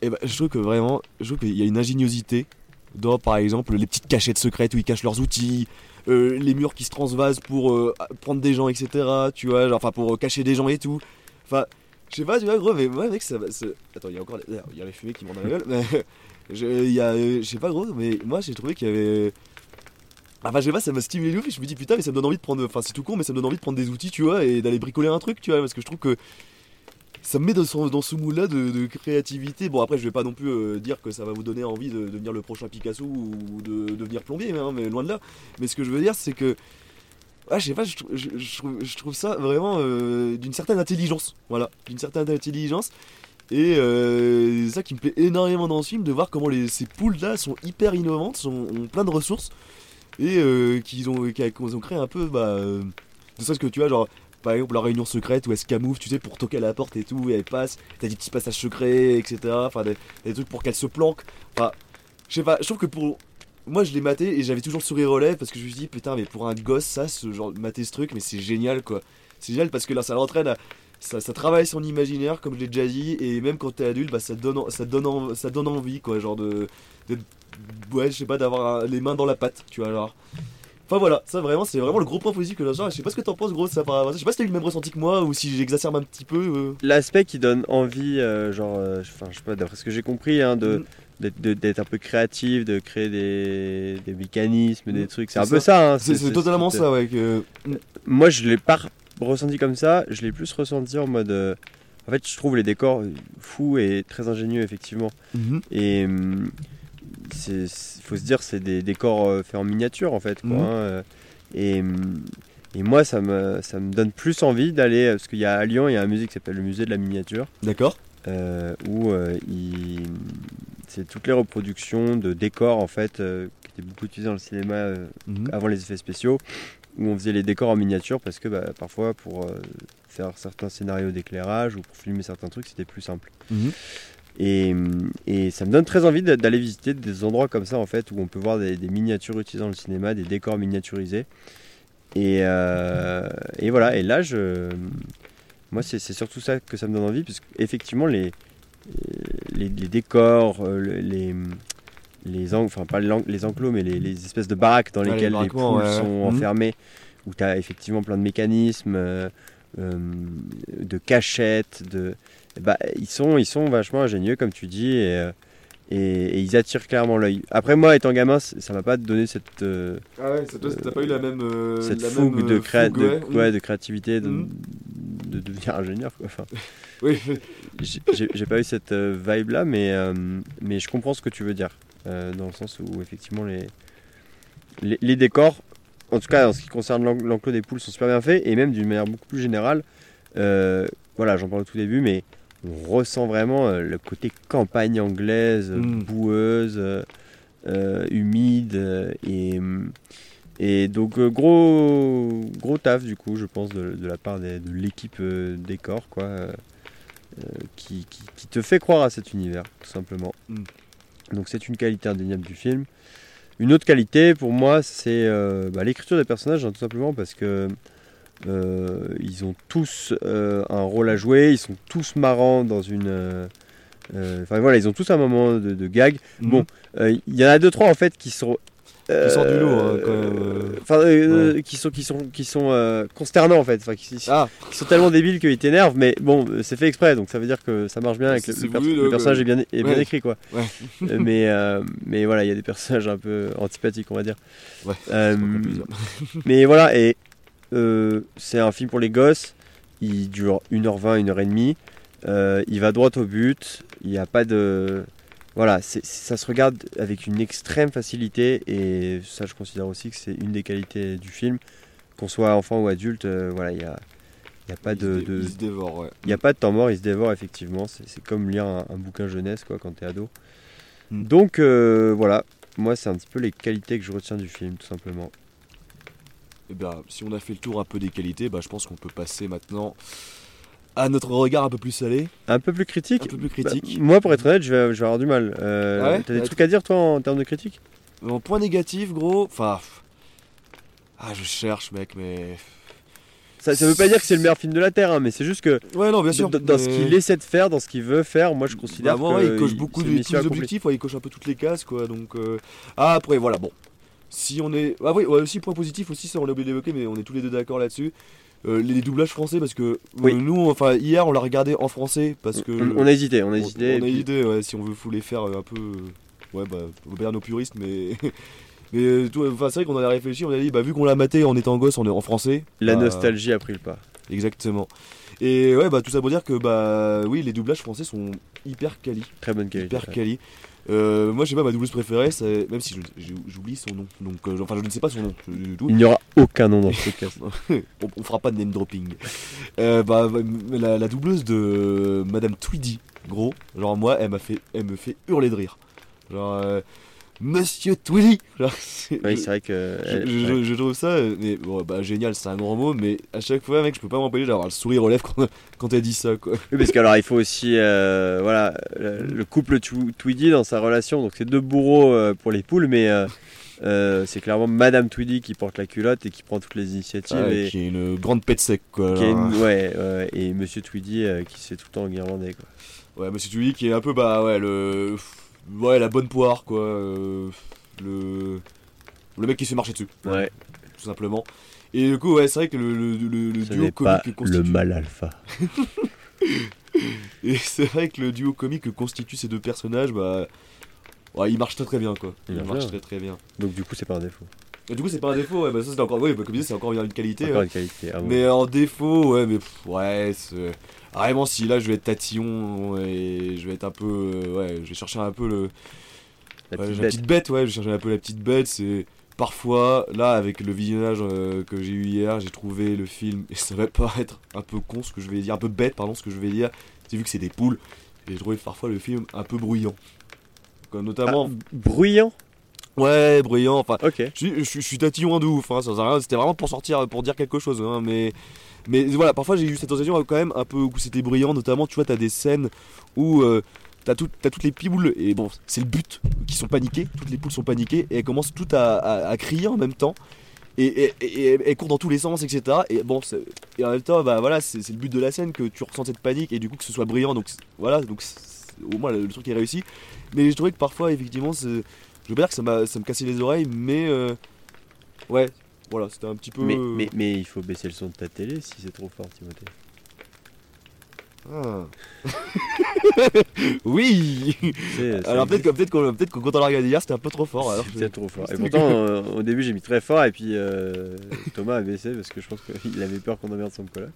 et bah, je trouve que vraiment, je trouve qu'il y a une ingéniosité dans par exemple les petites cachettes secrètes où ils cachent leurs outils, les murs qui se transvasent pour prendre des gens, etc. Tu vois, enfin pour cacher des gens et tout. Enfin, je sais pas, tu vois, gros, mais mec, ça va. Attends, il y a encore. Il y a les fumées qui montent dans la gueule, mais. Je- y a. euh, Je sais pas, gros, mais moi, j'ai trouvé qu'il y avait. Enfin, je sais pas, ça m'a stimulé ouf. et Je me dis, putain, mais ça me donne envie de prendre. Enfin, c'est tout con, mais ça me donne envie de prendre des outils, tu vois, et d'aller bricoler un truc, tu vois, parce que je trouve que ça me met dans, ce mood-là de, de créativité. Bon, après, je vais pas non plus euh, dire que ça va vous donner envie de, devenir le prochain Picasso ou de devenir plombier, hein, mais loin de là. Mais ce que je veux dire, c'est que. Ouais, je sais pas, je trouve, je trouve ça vraiment euh, d'une certaine intelligence. Voilà, d'une certaine intelligence. Et euh, c'est ça qui me plaît énormément dans ce film, de voir comment ces poules-là sont hyper innovantes, sont, ont plein de ressources. Et euh, qu'ils ont, créé un peu. Bah, de ça, ce que tu vois, genre par exemple la réunion secrète où elle se camoufle, tu sais, pour toquer à la porte et tout, et elle passe, t'as des petits passages secrets, etc. Enfin, des, trucs pour qu'elle se planque. Enfin, je sais pas, je trouve que pour. Moi, je l'ai maté et j'avais toujours le sourire lèvres parce que je me suis dit, putain, mais pour un gosse, ça, ce genre mater ce truc, mais c'est génial quoi. C'est génial parce que là, ça l'entraîne à. Ça, ça travaille son imaginaire, comme je l'ai déjà dit, et même quand t'es adulte, bah, ça, donne, ça, donne en- ça donne envie, quoi, genre de. de- ouais, je sais pas, d'avoir les mains dans la pâte, tu vois, genre. Enfin voilà, ça vraiment, c'est vraiment le gros point positif que j'ai. Je sais pas ce que t'en penses, gros, ça par. Je sais pas si t'as eu le même ressenti que moi ou si j'exacerbe un petit peu. euh. L'aspect qui donne envie, euh, genre, euh, enfin, je sais pas, d'après ce que j'ai compris, hein, de Mm. d'être de- d'être un peu créatif, de créer des, des mécanismes, des Mm, trucs. C'est un peu ça. hein, C'est totalement ça, ouais. Que... Moi, je l'ai pas ressenti comme ça. Je l'ai plus ressenti en mode. euh, En fait, je trouve les décors fous et très ingénieux, effectivement. Mhm. Et il faut se dire, c'est des décors euh, faits en miniature, en fait. Quoi, Mhm. hein, euh, et, et moi, ça me, ça me donne plus envie d'aller. Parce qu'il y a à Lyon, il y a un musée qui s'appelle le musée de la miniature. D'accord. euh, où euh, il- c'est toutes les reproductions de décors en fait euh, qui étaient beaucoup utilisés dans le cinéma euh, Mhm. avant les effets spéciaux où on faisait les décors en miniature parce que bah, parfois pour euh, faire certains scénarios d'éclairage ou pour filmer certains trucs c'était plus simple. Mhm. et, et ça me donne très envie d'a- d'aller visiter des endroits comme ça en fait où on peut voir des, des miniatures utilisées dans le cinéma des décors miniaturisés. Et, euh, et voilà. Et là je moi c'est surtout ça que ça me donne envie puisque effectivement les les, les décors euh, le- les les en- enfin pas les, en- les enclos mais les, les espèces de baraques dans Ouais, les lesquelles les, baraquements, poules ouais, sont Mhm. enfermées où tu as effectivement plein de mécanismes euh, euh, de cachettes de bah, ils sont ils sont vachement ingénieux comme tu dis et, euh, et, et ils attirent clairement l'œil. Après moi étant gamin ça m'a pas donné cette euh, Ah ouais, ça, toi, t'as pas eu la même. euh, cette la fougue même, de, créa- fougue, de, ouais. ouais, de créativité de, Mhm. de devenir ingénieur quoi. Enfin, <laughs> Oui, j'ai- pas eu cette vibe là mais, mais je comprends ce que tu veux dire euh, dans le sens où effectivement les, les, les décors en tout cas en ce qui concerne l'en- l'enclos des poules sont super bien faits et même d'une manière beaucoup plus générale euh, voilà j'en parle au tout début mais on ressent vraiment euh, le côté campagne anglaise Mm. boueuse humide et et donc euh, gros gros taf du coup je pense de, de la part des- de l'équipe euh, décor quoi euh, qui, qui- qui te fait croire à cet univers tout simplement Mm. Donc c'est une qualité indéniable du film Une autre qualité pour moi, c'est euh, bah, l'écriture des personnages, hein, tout simplement parce que euh, ils ont tous euh, un rôle à jouer, ils sont tous marrants dans une. Enfin voilà, ils ont tous un moment de, de gag. Bon, euh, il y en a deux trois en fait qui sont. Qui sortent du lot, hein, euh, quand même, euh. Euh, qui sont qui sont qui sont euh, consternants en fait. Qui, Ah, qui sont tellement débiles qu'ils t'énervent, mais bon, euh, c'est fait exprès, donc ça veut dire que ça marche bien avec le, C'est le voulu, le donc, personnage euh, est bien, est bien ouais. écrit quoi. Ouais. Euh, <laughs> mais euh, mais voilà, il y a des personnages un peu antipathiques, on va dire. Euh, <laughs> mais voilà, et euh, c'est un film pour les gosses. Il dure 1h20, 1h30. Euh, il va droit au but. Il n'y a pas de. Voilà, ça se regarde avec une extrême facilité. Et ça, je considère aussi que c'est une des qualités du film. Qu'on soit enfant ou adulte, euh, voilà, il n'y a, y a pas Il de. Il se dévore, ouais. il n'y a pas de temps mort, il se dévore effectivement. C'est comme lire un, un bouquin jeunesse quoi, quand t'es ado. Mm. Donc euh, voilà, moi c'est un petit peu les qualités que je retiens du film tout simplement. Eh bien, si on a fait le tour un peu des qualités, bah, je pense qu'on peut passer maintenant à notre regard un peu plus salé, Un peu plus critique un peu plus critique. Bah, Moi pour être honnête, je vais, je vais avoir du mal. Euh, Ah ouais T'as des Ouais, trucs à dire toi en termes de critique? En point négatif, gros, enfin. Ah, je cherche, mec, mais. ça, ça veut pas dire que c'est le meilleur film de la Terre, hein, mais c'est juste que Ouais, non, bien sûr. dans, ce qu'il essaie de faire, dans ce qu'il veut faire, moi je considère Bah, que il coche beaucoup de tous les objectifs, ouais, il coche un peu toutes les cases, quoi. Donc, euh, ah, après, voilà, bon. Si on est. Ah, oui, ouais, aussi, point positif aussi, ça on l'a oublié d'évoquer, mais on est tous les deux d'accord là-dessus. Euh, les doublages français, parce que euh, nous, enfin, hier, on l'a regardé en français, parce que. On, on a hésité, on a on- hésité. et On a hésité, ouais, si on veut faut les faire euh, un peu. Ouais, bah, on dire nos puristes, mais. <laughs> Mais tout- enfin, c'est vrai qu'on en a réfléchi, on a dit, bah, vu qu'on l'a maté en étant gosse en, en français. La bah, nostalgie a pris le pas. Exactement. Et ouais, bah, tout ça pour dire que, bah, oui, les doublages français sont hyper quali. Très bonne qualité. Hyper quali. Euh, moi, je sais pas, ma doubleuse préférée, c'est- même si je- j'oublie son nom. Donc, euh, enfin, je ne sais pas son nom du tout. Il n'y aura aucun nom dans ce <laughs> podcast. on, on fera pas de name dropping. Euh, bah, bah, la, la doubleuse de Madame Tweedy, gros, genre moi, elle m'a fait, elle me fait hurler de rire. Genre, euh, Monsieur Tweedy. Genre, Oui, c'est vrai que. je, elle- je- ouais. je trouve ça, euh, mais bon, bah génial, c'est un grand mot, mais à chaque fois, mec, je peux pas m'empêcher d'avoir le sourire aux lèvres quand, quand elle dit ça, quoi. Oui, parce qu'alors il faut aussi euh, voilà le, le couple Tw- Tweedy dans sa relation. Donc c'est deux bourreaux euh, pour les poules, mais euh, euh, c'est clairement Madame Tweedy qui porte la culotte et qui prend toutes les initiatives. Ouais, et, qui est une grande pète sec, quoi. qui une- ouais, ouais, et Monsieur Tweedy euh, qui se fait tout le temps en guirlandais. Quoi. Ouais, Monsieur Tweedy qui est un peu, bah ouais, le. Ouais, la bonne poire, quoi. euh, Le. Le mec qui se fait marcher dessus. Ouais. Tout simplement. Et du coup, ouais, c'est vrai que le, le, le- le Ce duo comique pas que le constitue. mal alpha. <laughs> Et c'est vrai que le duo comique que constitue ces deux personnages, bah. Ouais, il marche très très bien, quoi. Il Il marche bien. très très bien. Donc du coup c'est pas un défaut. Et du coup, c'est pas un défaut, ouais, bah ça c'est encore. Ouais, bah, comme je disais, c'est encore une qualité. Encore ouais. une qualité. ah bon. Mais en défaut, ouais, mais pff, ouais, c'est. Vraiment, si là je vais être tatillon et je vais être un peu. euh, ouais, je vais chercher un peu le. La Ouais, petite la bête. petite bête, ouais, je cherchais un peu la petite bête. C'est parfois, là, avec le visionnage euh, que j'ai eu hier, j'ai trouvé le film, et ça va paraître un peu con ce que je vais dire, un peu bête, pardon, ce que je vais dire. C'est vu que c'est des poules, j'ai trouvé parfois le film un peu bruyant. Comme notamment. Bruyant? Ouais, bruyant, enfin. Ok. Je suis, je suis- je suis tatillon de ouf, hein, c'était vraiment pour sortir, pour dire quelque chose, hein, mais, mais voilà, parfois j'ai eu cette sensation euh, quand même un peu où c'était brillant, notamment tu vois, t'as des scènes où euh, t'as tout- t'as toutes les poules, et bon, c'est le but, qui sont paniquées, toutes les poules sont paniquées, et elles commencent toutes à, à- à crier en même temps, et, et, et- et elles courent dans tous les sens, etc. Et bon, c'est- et en même temps, bah voilà, c'est le but de la scène que tu ressens cette panique, et du coup que ce soit brillant, donc voilà, donc au moins le, le truc est réussi, mais je trouvais que parfois, effectivement, c'est- je veux pas dire que ça, m'a- ça me cassait les oreilles, mais euh, ouais, voilà, c'était un petit peu. Mais, mais, mais il faut baisser le son de ta télé si c'est trop fort, Timothée. Ah. <laughs> oui Alors peut-être que, peut-être qu'on- peut-être que quand on l'a regardé hier, c'était un peu trop fort. Alors, C'est trop fort. Et pourtant, euh, au début, j'ai mis très fort, et puis euh, Thomas a baissé parce que je pense qu'il avait peur qu'on emmerde son collègue.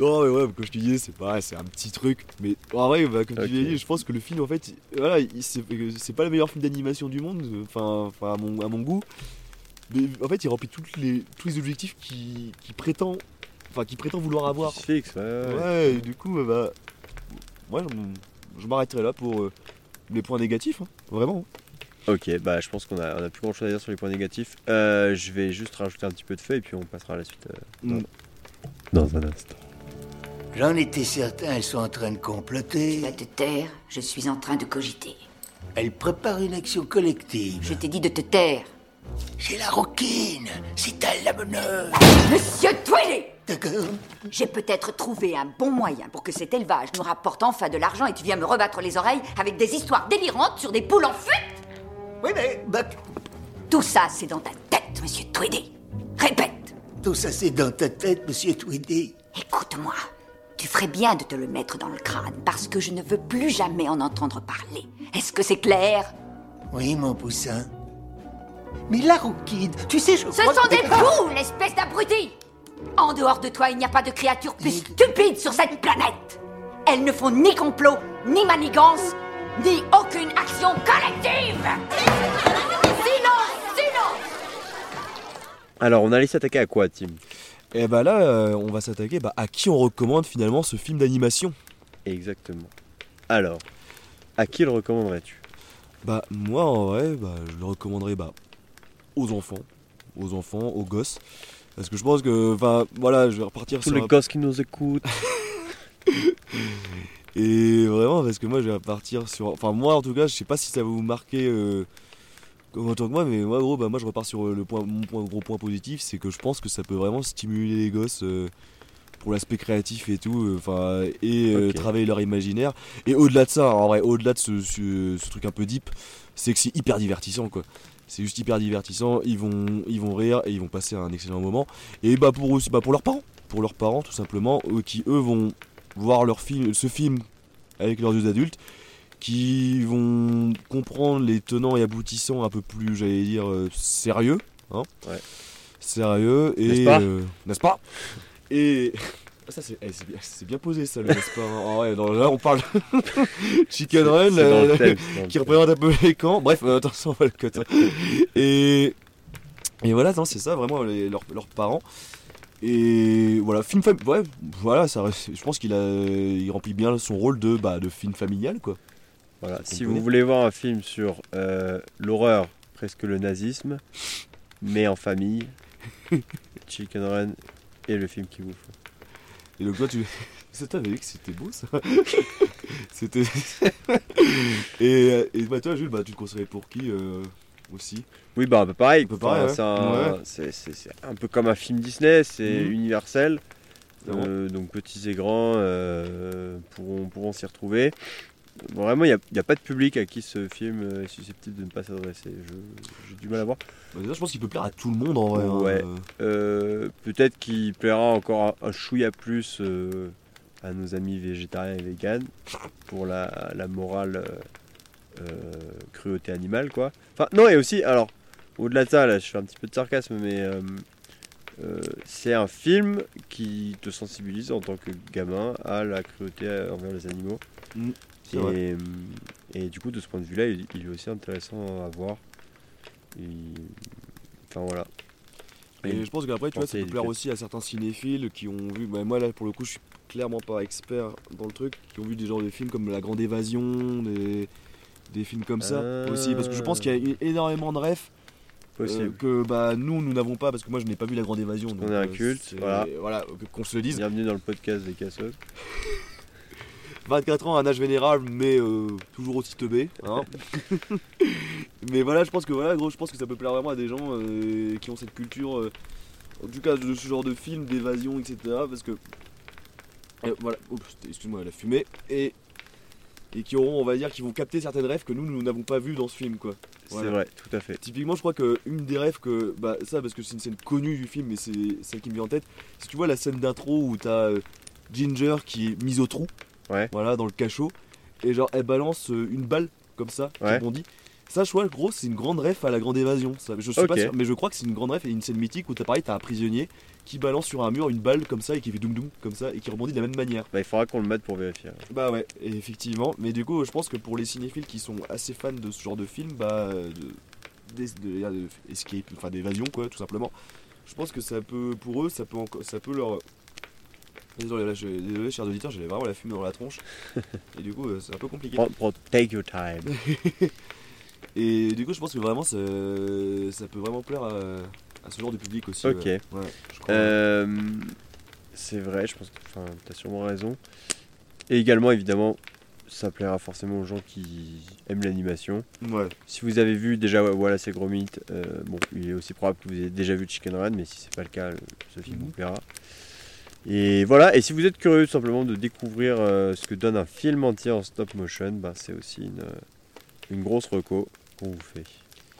Non, mais ouais, comme je te disais, c'est pareil, c'est un petit truc. Mais en vrai, bah, comme Ok. tu l'as dit, je pense que le film, en fait, il- voilà, il- c'est c'est pas le meilleur film d'animation du monde, enfin, à, mon, à mon goût. Mais en fait, il remplit toutes les, tous les objectifs qui, qui prétend, enfin, qui prétend vouloir avoir. Qui se fixe, ouais, ouais. Et du coup, euh, bah, moi, je, m'arrêterai là pour euh, les points négatifs, hein, vraiment. Ok, bah je pense qu'on a, on a plus grand chose à dire sur les points négatifs. Euh, je vais juste rajouter un petit peu de feu et puis on passera à la suite. euh, dans, Mm. dans un instant. J'en étais certain, elles sont en train de Tu comploter. vas te taire, je suis en train de cogiter. Elles préparent une action collective. Je t'ai dit de te taire. C'est la roquine. C'est elle la meneuse. Monsieur Tweedy D'accord J'ai peut-être trouvé un bon moyen pour que cet élevage nous rapporte enfin de l'argent et tu viens me rebattre les oreilles avec des histoires délirantes sur des poules en fuite Oui, mais Buck, Tout ça, c'est dans ta tête, monsieur Tweedy. Répète tout ça c'est dans ta tête, monsieur Tweedy. Écoute-moi. Tu ferais bien de te le mettre dans le crâne parce que je ne veux plus jamais en entendre parler. Est-ce que c'est clair? Oui, mon poussin. Mais la roquine, tu sais, je Ce crois sont que- des poules, espèce d'abruti En dehors de toi, il n'y a pas de créature plus stupide sur cette planète Elles ne font ni complot, ni manigance, ni aucune action collective Silence Silence Alors, on allait s'attaquer à quoi, Tim? Et bah là, euh, on va s'attaquer bah, à qui on recommande finalement ce film d'animation? Exactement. Alors, à qui le recommanderais-tu? Bah moi en vrai, bah, je le recommanderais bah, aux enfants, aux enfants, aux gosses. Parce que je pense que, enfin voilà, je vais repartir Tous sur les un- gosses qui nous écoutent. <laughs> Et vraiment, parce que moi, je vais repartir sur. Enfin, moi, en tout cas, je sais pas si ça va vous marquer euh, comme autant que moi, mais moi, gros, bah, moi, je repars sur le point, mon point, gros point positif, c'est que je pense que ça peut vraiment stimuler les gosses euh, pour l'aspect créatif et tout, euh, enfin, et euh, travailler leur imaginaire. Et au-delà de ça, en vrai, au-delà de ce, ce- ce truc un peu deep, c'est que c'est hyper divertissant, quoi. C'est juste hyper divertissant. Ils vont, ils vont rire et ils vont passer un excellent moment. Et bah pour aussi, bah pour leurs parents, pour leurs parents tout simplement, eux, qui eux vont voir leur film, ce film avec leurs yeux d'adultes, qui vont comprendre les tenants et aboutissants un peu plus, j'allais dire, euh, sérieux, hein Ouais. Sérieux et N'est-ce pas? euh, n'est-ce pas? Et ça c'est eh, c'est bien, posé ça le <laughs> n'est-ce pas hein. Ah ouais, non, là on parle Chicken Run euh, thème, <laughs> qui représente un peu les camps. Bref, euh, attention, on va le cut. Et, et voilà, c'est ça vraiment les- leurs, leurs parents. Et voilà, film ouais, voilà, ça, je pense qu'il a, il remplit bien son rôle de, bah, de film familial, quoi. Voilà. Si vous voulez voir un film sur euh, l'horreur, presque le nazisme, mais en famille, <laughs> Chicken Run est le film qu'il vous faut. Et donc <laughs> toi, tu, ça t'avais vu que c'était beau, ça. <laughs> c'était. <laughs> et, et bah toi, Jules, bah tu le conseillerais pour qui euh, aussi? Oui, bah pareil. Un peu Enfin, pareil, ouais. c'est un- Ouais. peu comme un film Disney, c'est Mhm. universel. Euh, donc petits et grands euh, pourront, pourront s'y retrouver. Vraiment, il n'y a, y a pas de public à qui ce film est susceptible de ne pas s'adresser. J'ai du mal à voir. Bah, je pense qu'il peut plaire à tout le monde en vrai. hein. Ouais. Euh, Peut-être qu'il plaira encore un, un chouïa plus euh, à nos amis végétariens et véganes pour la, la morale euh, euh, cruauté animale, quoi. Enfin, non, et aussi, alors, au-delà de ça, là, je fais un petit peu de sarcasme, mais euh, euh, c'est un film qui te sensibilise en tant que gamin à la cruauté envers les animaux. Mm, et, euh, et du coup, de ce point de vue-là, il, il est aussi intéressant à voir. Et- Enfin, voilà. Et je pense qu'après, tu vois, ça peut plaire aussi à certains cinéphiles qui ont vu. bah, moi, là, pour le coup, je suis clairement pas expert dans le truc, qui ont vu des genres de films comme La Grande Évasion, des, des films comme ça Ah. aussi. Parce que je pense qu'il y a eu énormément de refs euh, que bah, nous, nous n'avons pas, parce que moi, je n'ai pas vu La Grande Évasion. donc, est un euh, culte, voilà. Voilà, qu'on se le dise. Bienvenue dans le podcast des casseuses. 24 ans, un âge vénérable, mais euh, toujours aussi teubé. Hein <laughs> mais voilà, je pense que voilà, gros, je pense que ça peut plaire vraiment à des gens euh, qui ont cette culture, euh, en tout cas de ce genre de film, d'évasion, etc. Parce que voilà, oups, excuse-moi, la fumée et et qui auront, on va dire, qui vont capter certaines rêves que nous, nous n'avons pas vues dans ce film, quoi. Voilà. C'est vrai, tout à fait. Typiquement, je crois que une des rêves que. Bah, ça, parce que c'est une scène connue du film, mais c'est celle qui me vient en tête. Si tu vois la scène d'intro où t'as Ginger qui est mise au trou, Ouais. voilà, dans le cachot, et genre elle balance euh, une balle comme ça, qui Ouais. rebondit. Ça, je crois, gros, c'est une grande rêve à la grande évasion. Ça, je suis pas sûr, mais je crois que c'est une grande rêve et une scène mythique où t'as pareil, t'as un prisonnier qui balance sur un mur une balle comme ça et qui fait doum doum comme ça et qui rebondit de la même manière. Bah, il faudra qu'on le mette pour vérifier. Bah ouais, effectivement. Mais du coup, je pense que pour les cinéphiles qui sont assez fans de ce genre de film, bah, de, d'es- de- de- escape, enfin d'évasion quoi, tout simplement. Je pense que ça peut, pour eux, ça peut, encore, ça peut leur. Désolé, là, je, désolé, chers auditeurs, j'avais vraiment la fumée dans la tronche. <laughs> et du coup, euh, c'est un peu compliqué. Take your time. <laughs> Et du coup, je pense que vraiment, ça, ça peut vraiment plaire à, à ce genre de public aussi. Ok. Ouais, Ouais. Euh, c'est vrai, je pense que tu as sûrement raison. Et également, évidemment, ça plaira forcément aux gens qui aiment l'animation. Ouais. Si vous avez vu déjà voilà c'est gros mythe, euh, bon il est aussi probable que vous ayez déjà vu Chicken Run, mais si c'est pas le cas, ce film Mhm. vous plaira. Et voilà, et si vous êtes curieux simplement de découvrir euh, ce que donne un film entier en stop motion, bah, c'est aussi une, euh, une grosse reco qu'on vous fait,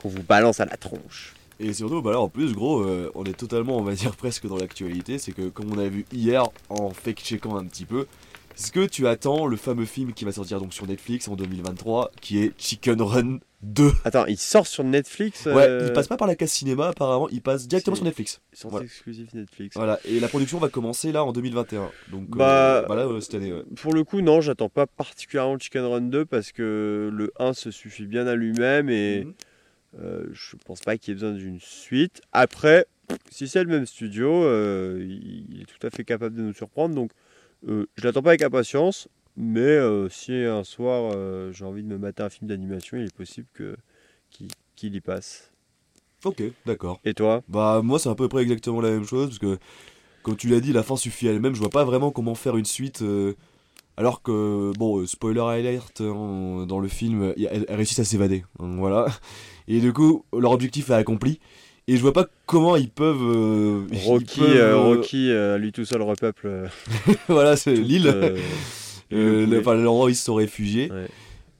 qu'on vous balance à la tronche. Et surtout, bah là en plus, gros, euh, on est totalement, on va dire, <laughs> presque dans l'actualité. C'est que, comme on a vu hier en fake-checkant un petit peu, est-ce que tu attends le fameux film qui va sortir donc sur Netflix en 2023, qui est Chicken Run? 2 Attends, il sort sur Netflix Ouais, euh, il passe pas par la case cinéma apparemment, il passe directement sur Netflix. Sortie Voilà. exclusive Netflix. Voilà, et la production va commencer là en 2021. Donc, euh, Bah, bah euh, cette année, ouais. Pour le coup, non, j'attends pas particulièrement Chicken Run 2 parce que le 1 se suffit bien à lui-même et Mhm. euh, je pense pas qu'il y ait besoin d'une suite. Après, si c'est le même studio, euh, il est tout à fait capable de nous surprendre. Donc, euh, je l'attends pas avec impatience. Mais euh, si un soir euh, j'ai envie de me mater un film d'animation, il est possible que qu'il y passe. Ok, d'accord. Et toi? Bah moi c'est à peu près exactement la même chose parce que comme tu l'as dit la fin suffit elle-même. Je vois pas vraiment comment faire une suite euh, alors que bon spoiler alert hein, dans le film elles réussissent à s'évader. Voilà. <laughs> Et du coup leur objectif est accompli. Et je vois pas comment ils peuvent euh, <laughs> ils Rocky, peuvent, euh, Rocky euh, lui tout seul repeuple <laughs> voilà c'est l'île le- au enfin ils se sont réfugiés Ouais.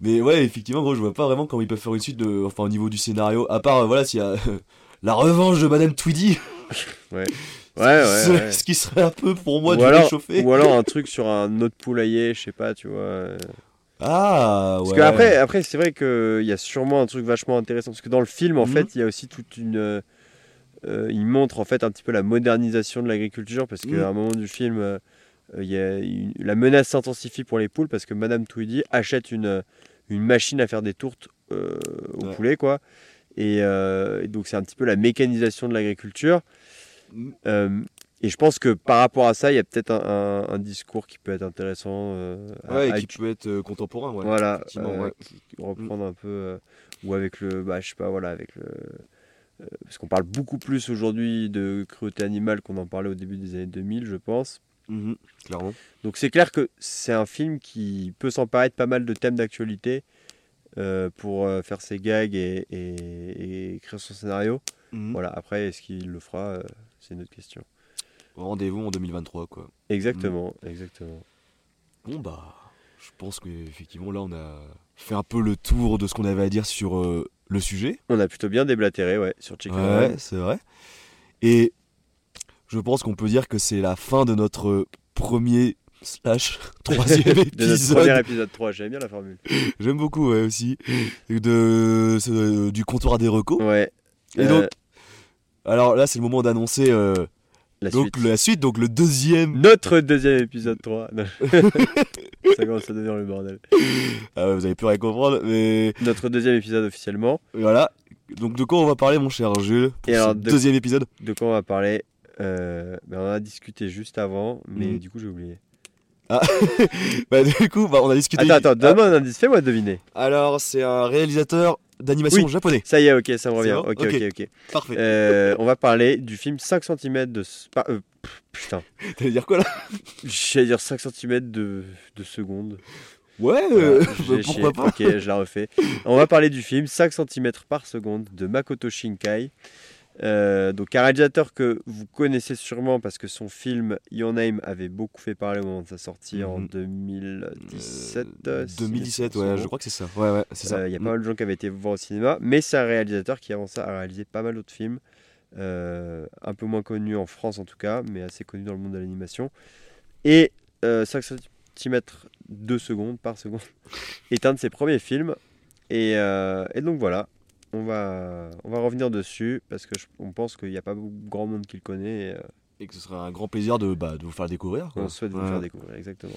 mais ouais effectivement gros je vois pas vraiment comment ils peuvent faire une suite de enfin au niveau du scénario à part euh, voilà s'il y a <laughs> la revanche de Madame Tweedy <laughs> Ouais, <laughs> ouais, ce, ouais. ce qui serait un peu pour moi ou, du alors, réchauffé ou alors un truc sur un autre poulailler, je sais pas, tu vois. euh. Ah, Parce ouais. que après, après c'est vrai qu'il y a sûrement un truc vachement intéressant. Parce que dans le film, en Mhm. fait, il y a aussi toute une. euh, euh, il montre en fait un petit peu la modernisation de l'agriculture. Parce qu'à un moment du film, il y a une- la menace s'intensifie pour les poules. Parce que Madame Tweedy achète une, une machine à faire des tourtes euh, aux Ouais. poulets, quoi. Et, euh, et donc, c'est un petit peu la mécanisation de l'agriculture. Euh, et je pense que par rapport à ça, il y a peut-être un, un- un discours qui peut être intéressant. euh, à- Ouais, à qui peut être euh, contemporain, ouais. voilà, euh, ouais. qui- reprendre un peu euh, ou avec le, bah, je sais pas, voilà, avec le, euh, parce qu'on parle beaucoup plus aujourd'hui de cruauté animale qu'on en parlait au début des années 2000, je pense. Mhm, clairement. Donc c'est clair que c'est un film qui peut s'emparer de pas mal de thèmes d'actualité euh, pour euh, faire ses gags et, et- et écrire son scénario. Mhm. Voilà. Après, est-ce qu'il le fera euh, C'est une autre question. Rendez-vous en 2023, quoi. Exactement, exactement. Bon, bah, je pense qu'effectivement, là, on a fait un peu le tour de ce qu'on avait à dire sur le sujet. On a plutôt bien déblatéré, ouais, sur Chicken Ouais, c'est vrai. Et je pense qu'on peut dire que c'est la fin de notre premier slash <laughs> troisième de notre premier épisode. épisode 3, j'aime bien la formule. J'aime beaucoup, ouais, aussi. De, du comptoir des recos. Ouais. Et Euh, donc, alors là, c'est le moment d'annoncer euh, la donc suite. la suite, donc le deuxième. Notre deuxième épisode 3. Non. <laughs> ça commence à devenir le bordel. Ah ouais, vous avez pu rien comprendre, mais Notre deuxième épisode officiellement. voilà. Donc de quoi on va parler, mon cher Jules, pour Et ce alors, de- deuxième épisode? De quoi on va parler? Euh, ben, On en a discuté juste avant, mais Mhm. du coup j'ai oublié. <laughs> Bah du coup, bah, on a discuté. Attends, attends, donne-moi un indice, fais-moi deviner. Ah, alors, c'est un réalisateur d'animation Oui. japonais. Ça y est, ok, ça me revient. bon Ok, Ok. ok. Parfait. Euh, on va parler du film 5 cm de. s- pas- euh, putain, <laughs> T'allais dire quoi là? J'allais dire 5 cm de, de seconde. Ouais, euh, <laughs> bah, pourquoi pas Ok, je la refais. On va parler du film 5 cm par seconde de Makoto Shinkai. Euh, donc un réalisateur que vous connaissez sûrement parce que son film Your Name avait beaucoup fait parler au moment de sa sortie en Mhm. 2017. Euh, si 2017, mes ouais, je crois que c'est ça. Ouais, ouais, c'est ça. Euh, Il y a pas mal de gens qui avaient été voir au cinéma, mais c'est un réalisateur qui avant ça a réalisé pas mal d'autres films, euh, un peu moins connus en France en tout cas, mais assez connus dans le monde de l'animation. Et euh, 5 cm 2 secondes par seconde <laughs> est un de ses premiers films. Et, euh, et donc voilà, on va, on va revenir dessus parce que je- on pense qu'il n'y a pas grand monde qui le connaît. Et, euh, Et que ce serait un grand plaisir de, bah, de vous faire découvrir. quoi. on souhaite vous Ouais. faire découvrir exactement.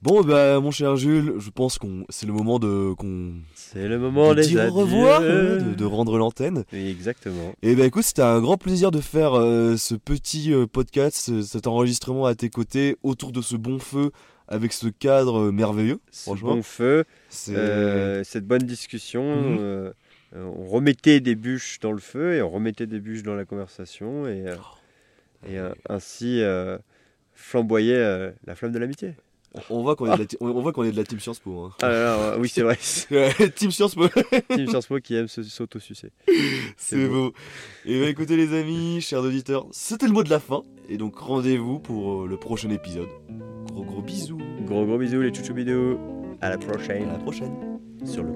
Bon, bah, mon cher Jules, je pense qu'on c'est le moment de qu'on C'est le moment de dire au revoir, euh, de, de rendre l'antenne. Oui, exactement. Et bah écoute, c'était un grand plaisir de faire euh, ce petit euh, podcast, ce- cet enregistrement à tes côtés, autour de ce bon feu, avec ce cadre euh, merveilleux. Ce Franchement, bon feu, c'est cette bonne discussion. Mhm. Euh, on remettait des bûches dans le feu et on remettait des bûches dans la conversation et, euh, et euh, ainsi flamboyait la flamme de l'amitié. On voit qu'on est, voit qu'on est de la team Sciences Po. Hein. Ah là là, oui, c'est vrai. <laughs> team Sciences Po. <laughs> Team Sciences Po qui aime se- s'auto-sucer. C'est beau. beau. Et bah écoutez les amis, chers auditeurs, c'était le mot de la fin. Et donc rendez-vous pour le prochain épisode. Gros gros bisous. Gros gros bisous les chouchous bidous. À la À prochaine la prochaine. sur le